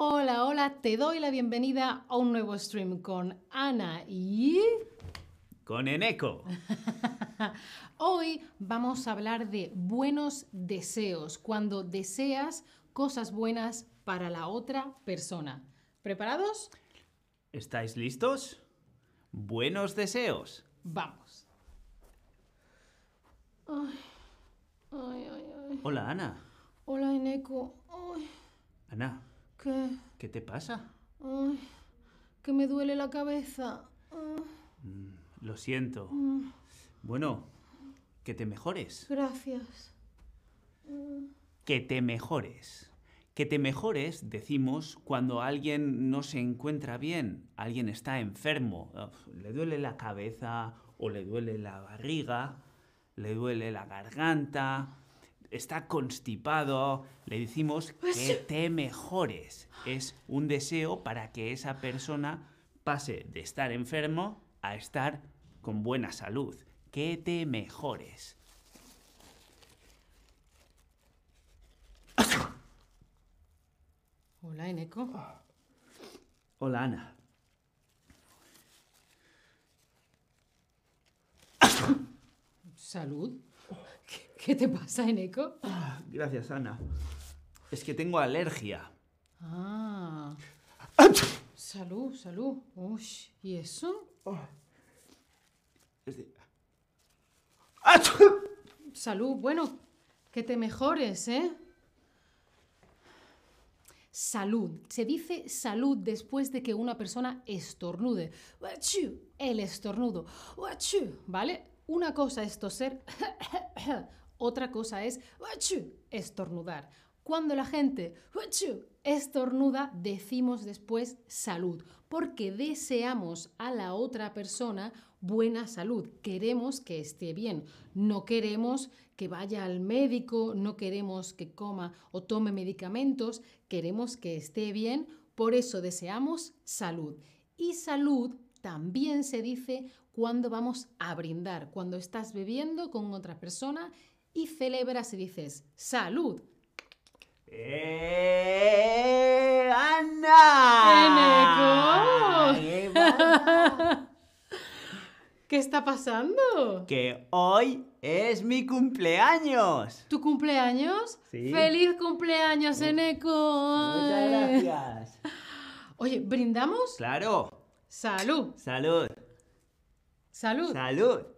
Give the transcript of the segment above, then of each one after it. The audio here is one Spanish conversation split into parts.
Hola, hola, te doy la bienvenida a un nuevo stream con Ana y... Con Eneco. Hoy vamos a hablar de buenos deseos, cuando deseas cosas buenas para la otra persona. ¿Preparados? ¿Estáis listos? Buenos deseos. Vamos. Ay, ay, ay, ay. Hola, Ana. Hola, Eneco. Ana, ¿qué? ¿qué te pasa? Ay, que me duele la cabeza. Ah, Lo siento. mm, Bueno, que te mejores. gracias. Que te mejores. Que te mejores decimos cuando alguien no se encuentra bien, alguien está enfermo, uf, le duele la cabeza o le duele la barriga, le duele la garganta, está constipado, le decimos que te mejores. Es un deseo para que esa persona pase de estar enfermo a estar con buena salud. Que te mejores. Hola, Eneco. Hola, Ana. Salud. ¿Qué, te pasa, Eneco? Gracias, Ana. Es que tengo alergia. Ah. Salud, salud. Uy, ¿y eso? Es de- Salud. Bueno, que te mejores, ¿eh? Salud. Se dice salud después de que una persona estornude. El estornudo. ¿Vale? Una cosa es toser, otra cosa es estornudar. Cuando la gente estornuda, decimos después salud, porque deseamos a la otra persona buena salud. Queremos que esté bien. No queremos que vaya al médico, no queremos que coma o tome medicamentos, queremos que esté bien, por eso deseamos salud. Y salud también se dice cuando vamos a brindar, cuando estás bebiendo con otra persona y celebras y dices salud. ¡Eh! ¡Ana! ¡Eneco! ¿Qué está pasando? que hoy es mi cumpleaños. ¿Tu cumpleaños? Sí. ¡Feliz cumpleaños, Eneco! Muchas gracias. Oye, ¿brindamos? Claro. Salud. Salud. Salud. Salud.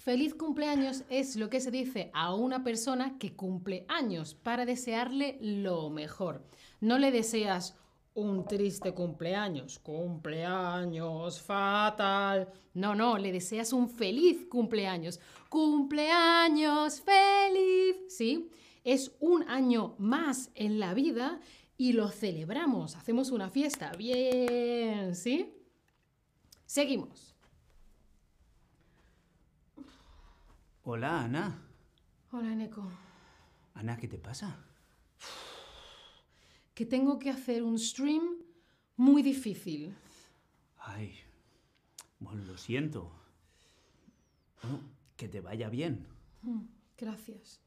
Feliz cumpleaños es lo que se dice a una persona que cumple años para desearle lo mejor. No le deseas un triste cumpleaños, cumpleaños fatal. No, no, le deseas un feliz cumpleaños. Cumpleaños feliz. ¿Sí? Es un año más en la vida y lo celebramos. Hacemos una fiesta. Bien, ¿sí? Seguimos. Hola, Ana. Hola, Eneco. Ana, ¿qué te pasa? que tengo que hacer un stream muy difícil. Ay. Bueno, lo siento. Bueno, que te vaya bien. Gracias.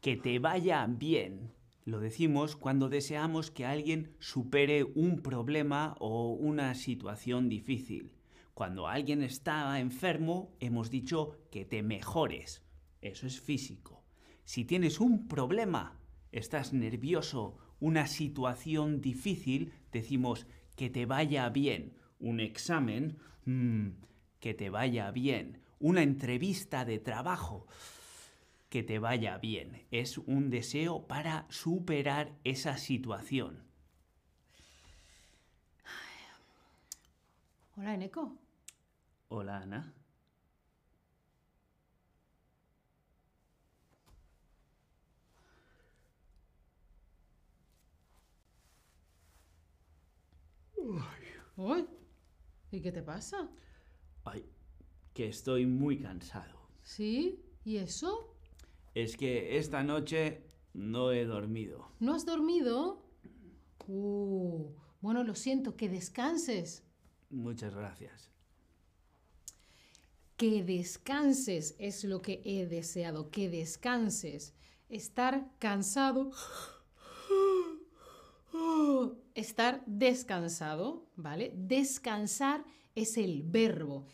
Que te vaya bien. Lo decimos cuando deseamos que alguien supere un problema o una situación difícil. Cuando alguien está enfermo, hemos dicho que te mejores. Eso es físico. Si tienes un problema, estás nervioso, una situación difícil, decimos que te vaya bien. Un examen, mm, que te vaya bien. Una entrevista de trabajo, que te vaya bien. Es un deseo para superar esa situación. Hola, Eneco. Hola, Ana. Uy, ¿y qué te pasa? Ay, que estoy muy cansado. ¿Sí? ¿Y eso? Es que esta noche no he dormido. ¿No has dormido? Uh, bueno, lo siento, que descanses. Muchas gracias. Que descanses es lo que he deseado, que descanses. Estar cansado estar descansado, ¿vale? Descansar es el verbo.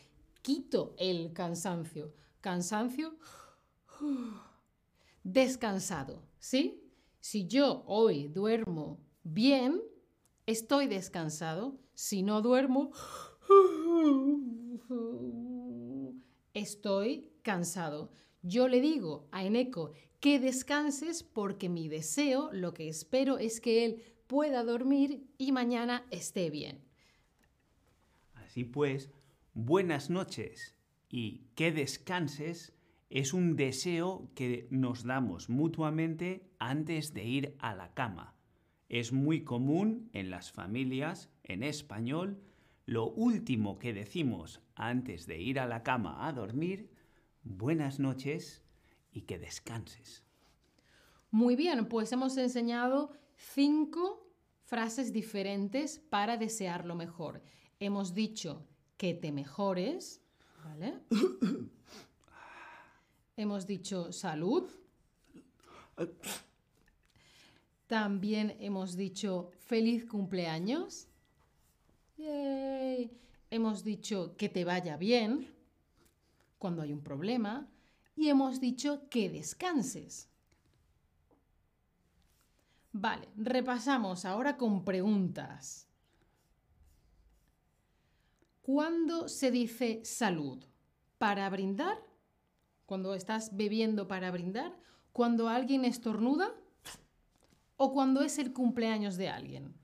Quito el cansancio. Cansancio, descansado, ¿sí? Si yo hoy duermo bien, estoy descansado. Si no duermo, estoy cansado. Yo le digo a Eneco que descanses porque mi deseo, lo que espero es que él pueda dormir y mañana esté bien. Así pues, buenas noches y que descanses es un deseo que nos damos mutuamente antes de ir a la cama. Es muy común en las familias en español lo último que decimos antes de ir a la cama a dormir, buenas noches y que descanses. Muy bien, pues hemos enseñado cinco frases diferentes para desear lo mejor. Hemos dicho que te mejores, ¿vale? hemos dicho salud. También hemos dicho feliz cumpleaños. Hemos dicho que te vaya bien cuando hay un problema. Y hemos dicho que descanses. Vale, repasamos ahora con preguntas. ¿Cuándo se dice salud? ¿Para brindar? ¿Cuando estás bebiendo para brindar? ¿Cuando alguien estornuda? ¿O cuando es el cumpleaños de alguien?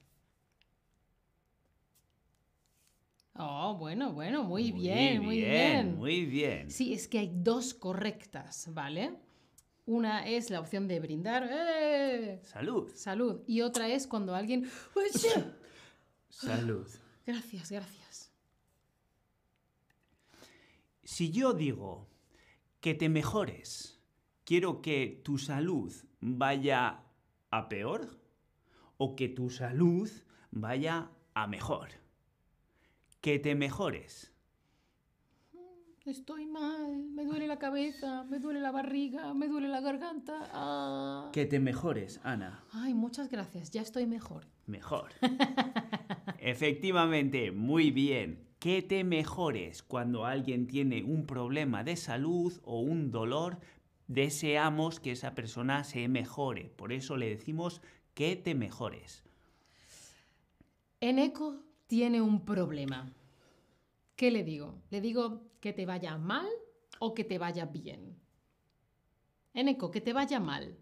Oh, bueno, bueno, muy, bien, muy bien. Muy bien. Sí, es que hay dos correctas, ¿vale? Una es la opción de brindar. ¡Eh! Salud. Salud. Y otra es cuando alguien... Salud. Gracias, gracias. Si yo digo que te mejores, quiero que tu salud vaya a peor o que tu salud vaya a mejor. Que te mejores. Estoy mal, me duele la cabeza, me duele la barriga, me duele la garganta. Ah. Que te mejores, Ana. Ay, muchas gracias, ya estoy mejor. Mejor. Efectivamente, muy bien. Que te mejores cuando alguien tiene un problema de salud o un dolor. Deseamos que esa persona se mejore. Por eso le decimos que te mejores. Eneco tiene un problema. ¿Qué le digo? Le digo que te vaya mal o que te vaya bien. Eneco, que te vaya mal.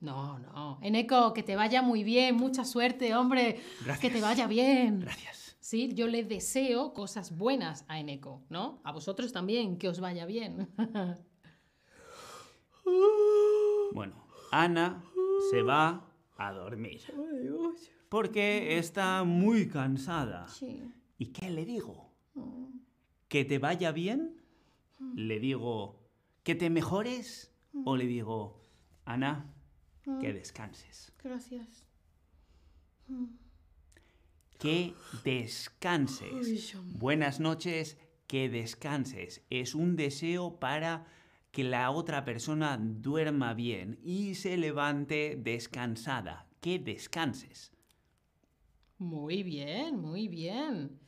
No, no. Eneco, que te vaya muy bien, mucha suerte, hombre. Gracias. Que te vaya bien. Gracias. Sí, yo le deseo cosas buenas a Eneco, ¿no? A vosotros también, que os vaya bien. Bueno, Ana se va a dormir. Porque está muy cansada. Sí. ¿Y qué le digo? ¿Que te vaya bien? ¿Le digo que te mejores? ¿O le digo, Ana, que descanses? Gracias. Que descanses. Uy. Buenas noches, que descanses. Es un deseo para que la otra persona duerma bien y se levante descansada. Que descanses. Muy bien, muy bien.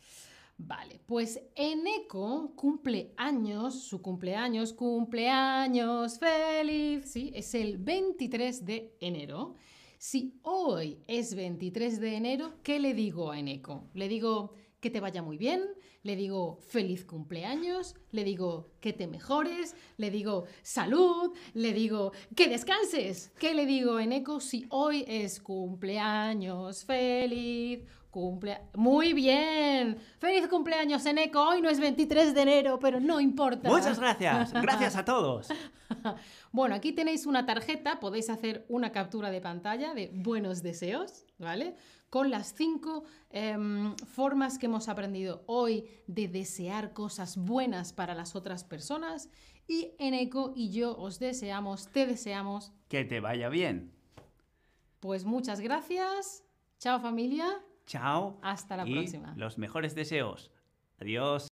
Vale, pues Eneco cumple años, su cumpleaños, cumpleaños feliz, sí, es el 23 de enero. Si hoy es 23 de enero, ¿qué le digo a Eneco? Le digo que te vaya muy bien, le digo feliz cumpleaños, le digo que te mejores, le digo salud, le digo que descanses. ¿Qué le digo a Eneco si hoy es cumpleaños feliz? Cumple... Muy bien. Feliz cumpleaños, Eneco. Hoy no es 23 de enero, pero no importa. Muchas gracias. Gracias a todos. Bueno, aquí tenéis una tarjeta, podéis hacer una captura de pantalla de buenos deseos, ¿vale? Con las cinco em, formas que hemos aprendido hoy de desear cosas buenas para las otras personas. Y Eneco y yo os deseamos, te deseamos, Que te vaya bien. pues muchas gracias. Chao familia. Chao. Hasta la y próxima. Los mejores deseos. Adiós.